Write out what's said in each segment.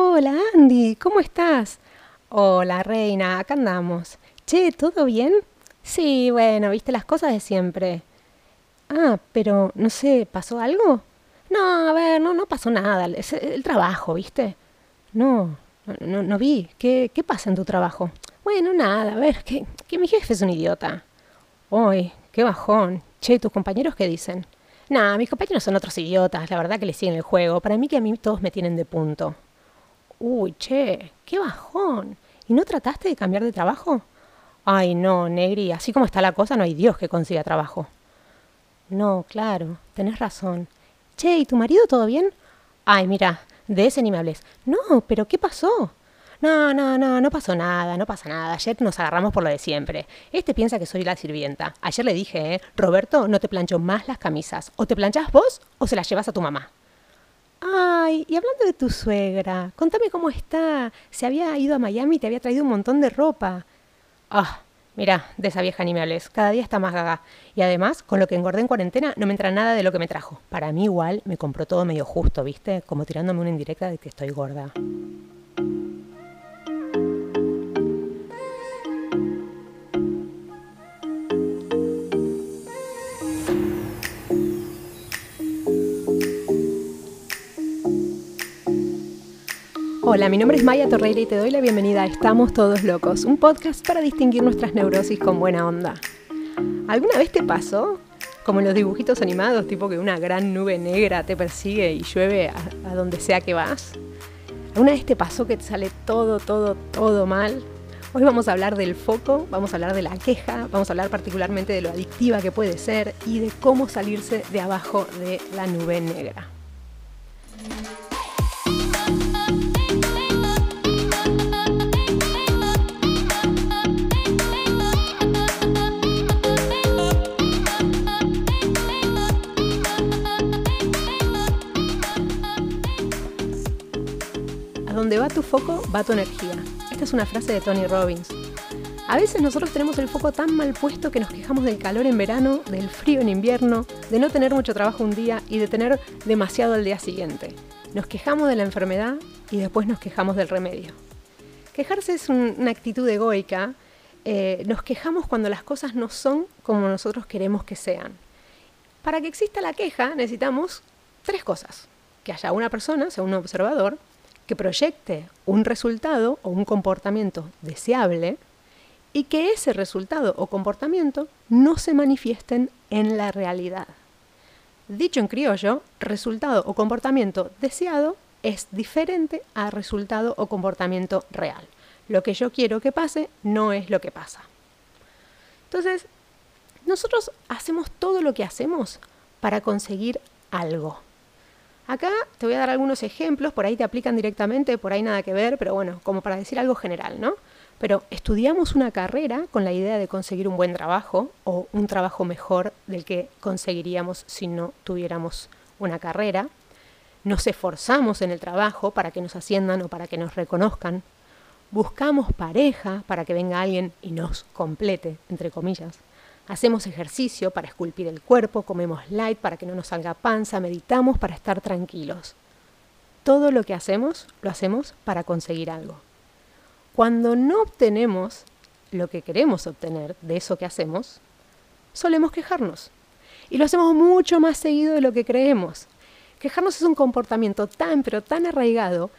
Hola Andy, ¿cómo estás? Hola reina, acá andamos. Che, ¿todo bien? Sí, bueno, viste las cosas de siempre. Ah, pero no sé, ¿pasó algo? No, a ver, no, no pasó nada. Es el trabajo, ¿viste? No, no, no vi. ¿Qué, ¿Qué pasa en tu trabajo? Bueno, nada, a ver, que, que mi jefe es un idiota. Uy, qué bajón. Che, ¿tus compañeros qué dicen? Nah, mis compañeros son otros idiotas, la verdad que les siguen el juego. Para mí que a mí todos me tienen de punto. Uy, che, qué bajón. ¿Y no trataste de cambiar de trabajo? Ay, no, Negri, así como está la cosa, no hay Dios que consiga trabajo. No, claro, tenés razón. Che, ¿y tu marido todo bien? Ay, mira, de ese ni me hables. No, pero ¿qué pasó? No, no, no, no pasó nada, no pasa nada. Ayer nos agarramos por lo de siempre. Este piensa que soy la sirvienta. Ayer le dije, ¿eh? Roberto, no te plancho más las camisas. O te planchas vos o se las llevas a tu mamá. Ay, y hablando de tu suegra, contame cómo está. Se había ido a Miami y te había traído un montón de ropa. Ah, mira, de esa vieja ni. Cada día está más gaga. Y además, con lo que engordé en cuarentena, no me entra nada de lo que me trajo. Para mí igual me compró todo medio justo, ¿viste? Como tirándome una indirecta de que estoy gorda. Hola, mi nombre es Maya Torreira y te doy la bienvenida a Estamos Todos Locos, un podcast para distinguir nuestras neurosis con buena onda. ¿Alguna vez te pasó? Como en los dibujitos animados, tipo que una gran nube negra te persigue y llueve a, donde sea que vas. ¿Alguna vez te pasó que te sale todo, todo, todo mal? Hoy vamos a hablar del foco, vamos a hablar de la queja, vamos a hablar particularmente de lo adictiva que puede ser y de cómo salirse de abajo de la nube negra. Donde va tu foco, va tu energía. Esta es una frase de Tony Robbins. A veces nosotros tenemos el foco tan mal puesto que nos quejamos del calor en verano, del frío en invierno, de no tener mucho trabajo un día y de tener demasiado al día siguiente. Nos quejamos de la enfermedad y después nos quejamos del remedio. Quejarse es una actitud egoica. Eh, nos quejamos cuando las cosas no son como nosotros queremos que sean. Para que exista la queja necesitamos tres cosas. Que haya una persona, sea un observador, que proyecte un resultado o un comportamiento deseable y que ese resultado o comportamiento no se manifiesten en la realidad. Dicho en criollo, resultado o comportamiento deseado es diferente a resultado o comportamiento real. Lo que yo quiero que pase no es lo que pasa. Entonces, nosotros hacemos todo lo que hacemos para conseguir algo. Acá te voy a dar algunos ejemplos, por ahí te aplican directamente, por ahí nada que ver, pero bueno, como para decir algo general, ¿no? Pero estudiamos una carrera con la idea de conseguir un buen trabajo o un trabajo mejor del que conseguiríamos si no tuviéramos una carrera. Nos esforzamos en el trabajo para que nos asciendan o para que nos reconozcan. Buscamos pareja para que venga alguien y nos complete, entre comillas. Hacemos ejercicio para esculpir el cuerpo, comemos light para que no nos salga panza, meditamos para estar tranquilos. Todo lo que hacemos lo hacemos para conseguir algo. Cuando no obtenemos lo que queremos obtener de eso que hacemos, solemos quejarnos. Y lo hacemos mucho más seguido de lo que creemos. Quejarnos es un comportamiento tan pero tan arraigado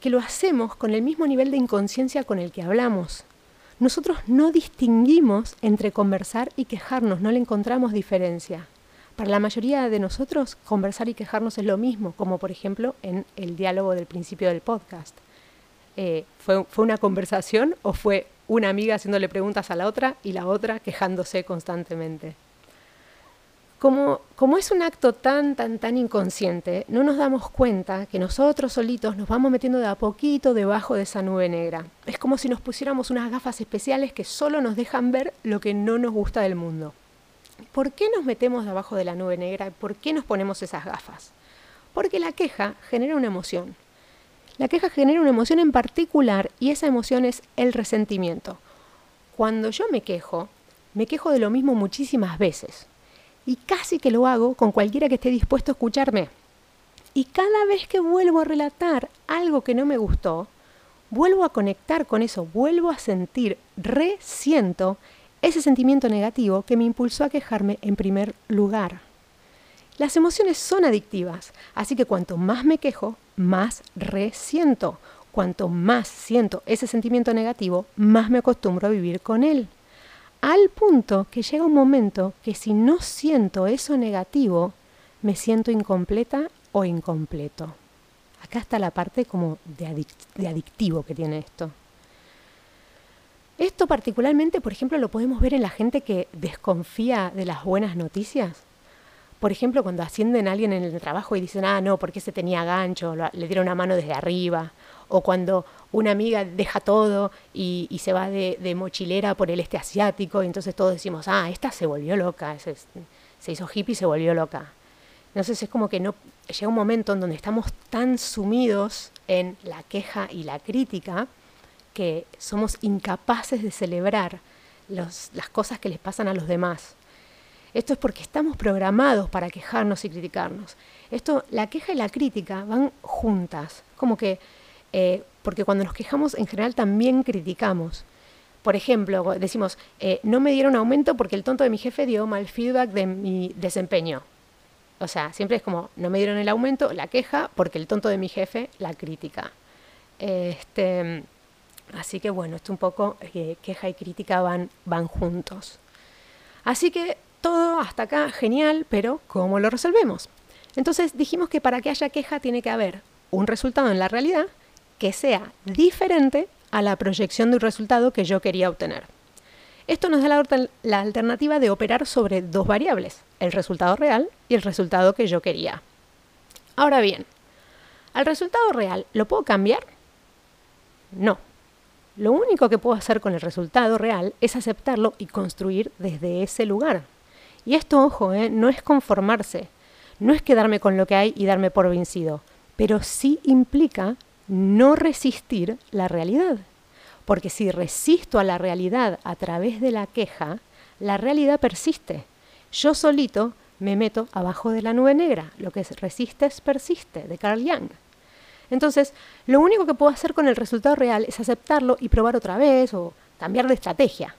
que lo hacemos con el mismo nivel de inconsciencia con el que hablamos nosotros no distinguimos entre conversar y quejarnos, no le encontramos diferencia. Para la mayoría de nosotros, conversar y quejarnos es lo mismo, como por ejemplo en el diálogo del principio del podcast. Eh, ¿fue, ¿Fue una conversación o fue una amiga haciéndole preguntas a la otra y la otra quejándose constantemente? Como, es un acto tan, tan, tan inconsciente, no nos damos cuenta que nosotros solitos nos vamos metiendo de a poquito debajo de esa nube negra. Es como si nos pusiéramos unas gafas especiales que solo nos dejan ver lo que no nos gusta del mundo. ¿Por qué nos metemos debajo de la nube negra? ¿Por qué nos ponemos esas gafas? Porque la queja genera una emoción. La queja genera una emoción en particular y esa emoción es el resentimiento. Cuando yo me quejo, me quejo de lo mismo muchísimas veces y casi que lo hago con cualquiera que esté dispuesto a escucharme. Y cada vez que vuelvo a relatar algo que no me gustó, vuelvo a conectar con eso, vuelvo a sentir, resiento ese sentimiento negativo que me impulsó a quejarme en primer lugar. Las emociones son adictivas, así que cuanto más me quejo, más resiento. Cuanto más siento ese sentimiento negativo, más me acostumbro a vivir con él. Al punto que llega un momento que si no siento eso negativo, me siento incompleta o incompleto. Acá está la parte como de, de adictivo que tiene esto. Esto particularmente, por ejemplo, lo podemos ver en la gente que desconfía de las buenas noticias. Por ejemplo, cuando ascienden a alguien en el trabajo y dicen, ah, no, porque se tenía gancho, le dieron una mano desde arriba. O cuando una amiga deja todo y, se va de, mochilera por el este asiático, y entonces todos decimos, ah, esta se volvió loca, se, hizo hippie y se volvió loca. Entonces es como que no llega un momento en donde estamos tan sumidos en la queja y la crítica que somos incapaces de celebrar las cosas que les pasan a los demás. Esto es porque estamos programados para quejarnos y criticarnos. Esto, la queja y la crítica van juntas, como que, eh, porque cuando nos quejamos en general también criticamos. Por ejemplo, decimos, eh, no me dieron aumento porque el tonto de mi jefe dio mal feedback de mi desempeño. O sea, siempre es como, no me dieron el aumento, la queja, porque el tonto de mi jefe, la crítica. Este, Así que bueno, esto un poco eh, queja y crítica van, van juntos. Así que todo hasta acá genial, pero ¿cómo lo resolvemos? Entonces dijimos que para que haya queja tiene que haber un resultado en la realidad que sea diferente a la proyección de un resultado que yo quería obtener. Esto nos da la, la, alternativa de operar sobre dos variables, el resultado real y el resultado que yo quería. Ahora bien, ¿al resultado real lo puedo cambiar? No, lo único que puedo hacer con el resultado real es aceptarlo y construir desde ese lugar. Y esto, ojo, ¿eh? no es conformarse, no es quedarme con lo que hay y darme por vencido, pero sí implica no resistir la realidad. Porque si resisto a la realidad a través de la queja, la realidad persiste. Yo solito me meto abajo de la nube negra, lo que es resistes persiste, de Carl Jung. Entonces, lo único que puedo hacer con el resultado real es aceptarlo y probar otra vez o cambiar de estrategia.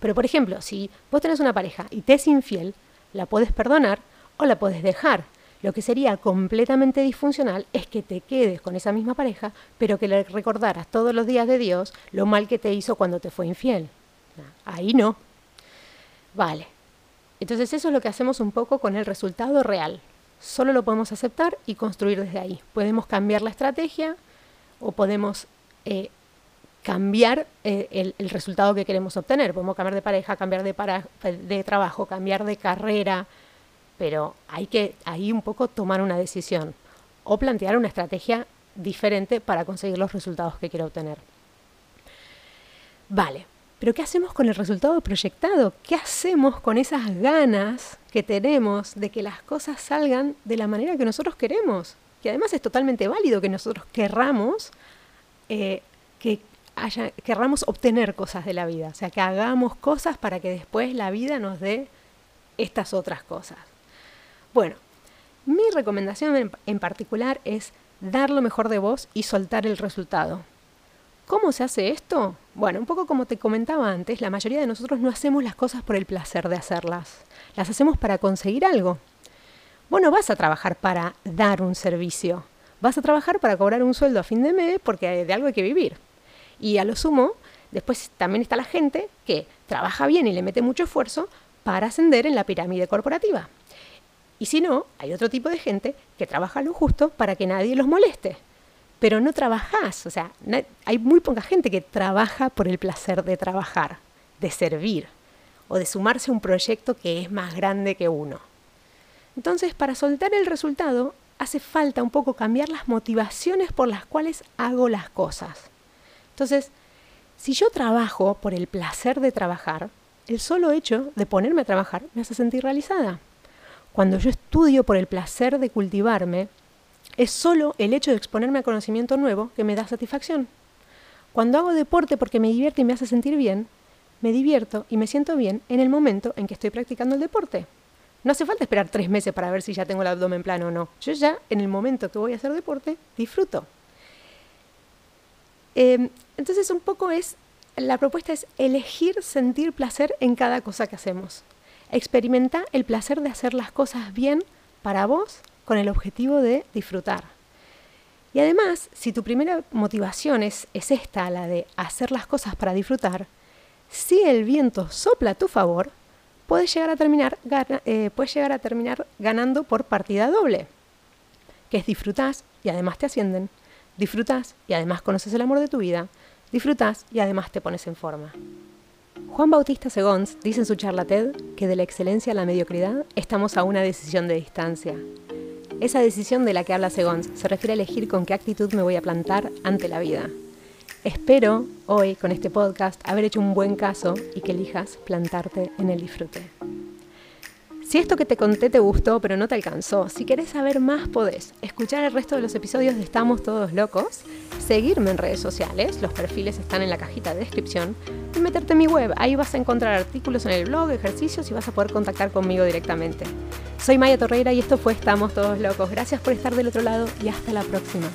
Pero, por ejemplo, si vos tenés una pareja y te es infiel, la puedes perdonar o la puedes dejar. Lo que sería completamente disfuncional es que te quedes con esa misma pareja, pero que le recordaras todos los días de Dios lo mal que te hizo cuando te fue infiel. Ahí no. Vale. Entonces eso es lo que hacemos un poco con el resultado real. Solo lo podemos aceptar y construir desde ahí. Podemos cambiar la estrategia o podemos eh, cambiar eh, el, resultado que queremos obtener. Podemos cambiar de pareja, cambiar de, trabajo, cambiar de carrera, pero hay que ahí un poco tomar una decisión o plantear una estrategia diferente para conseguir los resultados que quiero obtener. Vale, pero ¿qué hacemos con el resultado proyectado? ¿Qué hacemos con esas ganas que tenemos de que las cosas salgan de la manera que nosotros queremos? Que además es totalmente válido que nosotros querramos eh, que haya, querramos obtener cosas de la vida, o sea, que hagamos cosas para que después la vida nos dé estas otras cosas. Bueno, mi recomendación en particular es dar lo mejor de vos y soltar el resultado. ¿Cómo se hace esto? Bueno, un poco como te comentaba antes, la mayoría de nosotros no hacemos las cosas por el placer de hacerlas, las hacemos para conseguir algo. Bueno, vas a trabajar para dar un servicio, vas a trabajar para cobrar un sueldo a fin de mes porque de algo hay que vivir. Y a lo sumo, después también está la gente que trabaja bien y le mete mucho esfuerzo para ascender en la pirámide corporativa. Y si no, hay otro tipo de gente que trabaja lo justo para que nadie los moleste pero no trabajás. O sea, hay muy poca gente que trabaja por el placer de trabajar, de servir o de sumarse a un proyecto que es más grande que uno. Entonces, para soltar el resultado, hace falta un poco cambiar las motivaciones por las cuales hago las cosas. Entonces, si yo trabajo por el placer de trabajar, el solo hecho de ponerme a trabajar me hace sentir realizada. Cuando yo estudio por el placer de cultivarme, es solo el hecho de exponerme a conocimiento nuevo que me da satisfacción. Cuando hago deporte porque me divierte y me hace sentir bien, me divierto y me siento bien en el momento en que estoy practicando el deporte. No hace falta esperar tres meses para ver si ya tengo el abdomen plano o no. Yo ya, en el momento que voy a hacer deporte, disfruto. Em, entonces, un poco es, la propuesta es elegir sentir placer en cada cosa que hacemos. Experimenta el placer de hacer las cosas bien para vos con el objetivo de disfrutar. Y además, si tu primera motivación es, es esta, la de hacer las cosas para disfrutar, si el viento sopla a tu favor, puedes llegar a terminar, eh, puedes llegar a terminar ganando por partida doble, que es disfrutás y además te ascienden, disfrutás y además conoces el amor de tu vida, disfrutás y además te pones en forma. Juan Bautista Segons dice en su charla TED que de la excelencia a la mediocridad estamos a una decisión de distancia. Esa decisión de la que habla Segons se refiere a elegir con qué actitud me voy a plantar ante la vida. Espero hoy con este podcast haber hecho un buen caso y que elijas plantarte en el disfrute. Si esto que te conté te gustó pero no te alcanzó, si querés saber más podés escuchar el resto de los episodios de Estamos Todos Locos, seguirme en redes sociales, los perfiles están en la cajita de descripción, y meterte en mi web, ahí vas a encontrar artículos en el blog, ejercicios y vas a poder contactar conmigo directamente. Soy Maya Torreira y esto fue Estamos Todos Locos. Gracias por estar del otro lado y hasta la próxima.